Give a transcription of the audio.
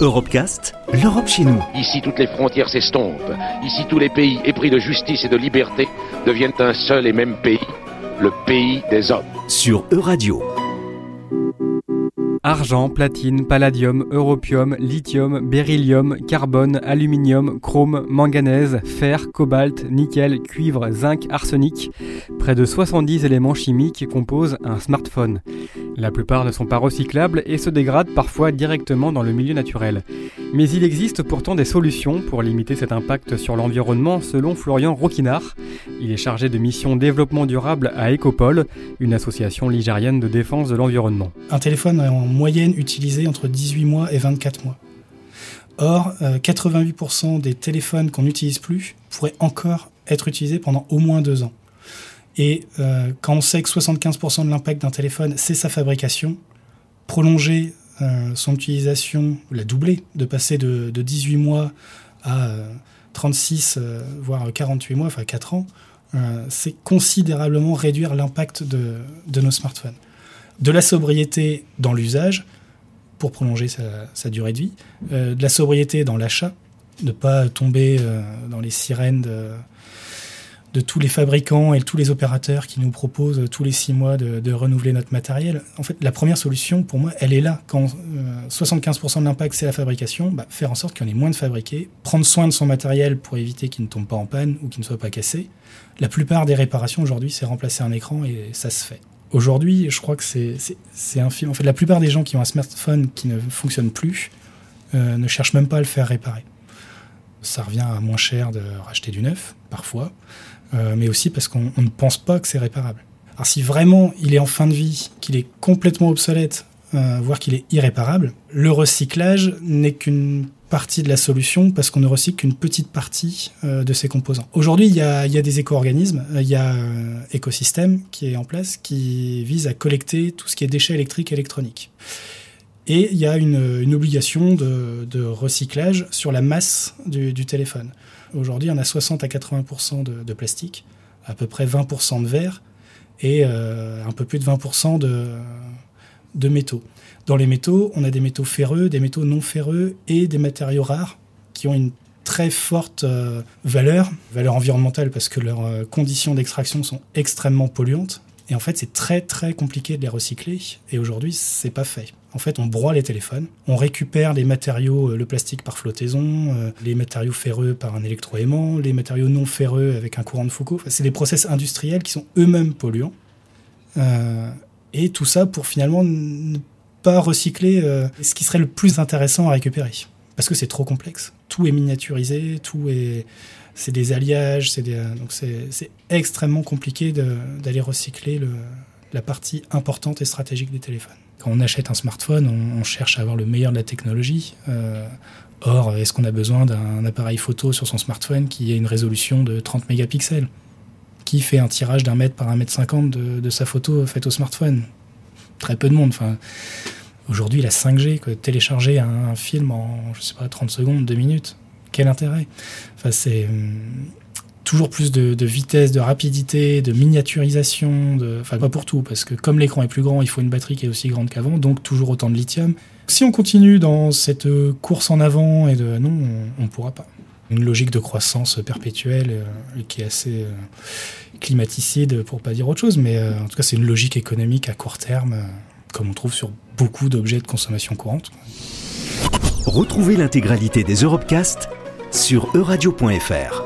Europecast, l'Europe chez nous. Ici, toutes les frontières s'estompent. Ici, tous les pays épris de justice et de liberté deviennent un seul et même pays, le pays des hommes. Sur Euradio. Argent, platine, palladium, europium, lithium, beryllium, carbone, aluminium, chrome, manganèse, fer, cobalt, nickel, cuivre, zinc, arsenic. Près de 70 éléments chimiques composent un smartphone. La plupart ne sont pas recyclables et se dégradent parfois directement dans le milieu naturel. Mais il existe pourtant des solutions pour limiter cet impact sur l'environnement selon Florian Roquinard. Il est chargé de mission développement durable à Ecopol, une association ligérienne de défense de l'environnement. Un téléphone est en moyenne utilisé entre 18 mois et 24 mois. Or, 88% des téléphones qu'on n'utilise plus pourraient encore être utilisés pendant au moins deux ans. Et euh, quand on sait que 75% de l'impact d'un téléphone, c'est sa fabrication, prolonger euh, son utilisation, la doubler, de passer de, 18 mois à 36, euh, voire 48 mois, enfin 4 ans, c'est considérablement réduire l'impact de, nos smartphones. De la sobriété dans l'usage, pour prolonger sa, sa, durée de vie, de la sobriété dans l'achat, ne pas tomber dans les sirènes de de tous les fabricants et tous les opérateurs qui nous proposent tous les six mois de, renouveler notre matériel. En fait, la première solution, pour moi, elle est là. Quand 75% euh, de l'impact, c'est la fabrication, bah, faire en sorte qu'il y en ait moins de fabriqués, prendre soin de son matériel pour éviter qu'il ne tombe pas en panne ou qu'il ne soit pas cassé. La plupart des réparations aujourd'hui, c'est remplacer un écran et ça se fait. Aujourd'hui, je crois que c'est un film. En fait, la plupart des gens qui ont un smartphone qui ne fonctionne plus euh, ne cherchent même pas à le faire réparer. Ça revient à moins cher de racheter du neuf, parfois. Euh, mais aussi parce qu'on ne pense pas que c'est réparable. Alors si vraiment il est en fin de vie, qu'il est complètement obsolète, euh, voire qu'il est irréparable, le recyclage n'est qu'une partie de la solution parce qu'on ne recycle qu'une petite partie euh, de ses composants. Aujourd'hui, il y a, des éco-organismes, il y a Écosystème qui est en place qui vise à collecter tout ce qui est déchets électriques et électroniques. Et il y a une, obligation de, recyclage sur la masse du téléphone. Aujourd'hui, on a 60 à 80% de, plastique, à peu près 20% de verre et euh, un peu plus de 20% de, métaux. Dans les métaux, on a des métaux ferreux, des métaux non ferreux et des matériaux rares qui ont une très forte euh, valeur, valeur environnementale parce que leurs euh, conditions d'extraction sont extrêmement polluantes. Et en fait, c'est très très compliqué de les recycler. Et aujourd'hui, c'est pas fait. En fait, on broie les téléphones, on récupère les matériaux, euh, le plastique par flottaison, euh, les matériaux ferreux par un électroaimant, les matériaux non ferreux avec un courant de Foucault. c'est des process industriels qui sont eux-mêmes polluants. Euh, et tout ça pour finalement ne pas recycler ce qui serait le plus intéressant à récupérer. Parce que c'est trop complexe. Tout est miniaturisé, tout est. C'est des alliages, c'est donc c'est extrêmement compliqué d'aller recycler le, la partie importante et stratégique des téléphones. Quand on achète un smartphone, on, cherche à avoir le meilleur de la technologie. Euh, or, est-ce qu'on a besoin d'un appareil photo sur son smartphone qui ait une résolution de 30 mégapixels Qui fait un tirage d'un mètre par un mètre cinquante de, sa photo faite au smartphone? Très peu de monde. Enfin, Aujourd'hui, la 5G, télécharger un, film en, je sais pas, 30 secondes, 2 minutes, quel intérêt? Enfin, c'est, hum, toujours plus de, vitesse, de rapidité, de miniaturisation, de... enfin pas pour tout, parce que comme l'écran est plus grand, il faut une batterie qui est aussi grande qu'avant, donc toujours autant de lithium. Si on continue dans cette course en avant, et de non, on ne pourra pas. Une logique de croissance perpétuelle euh, qui est assez euh, climaticide, pour pas dire autre chose, mais euh, en tout cas c'est une logique économique à court terme, comme on trouve sur beaucoup d'objets de consommation courante. Retrouvez l'intégralité des Europecast sur euradio.fr.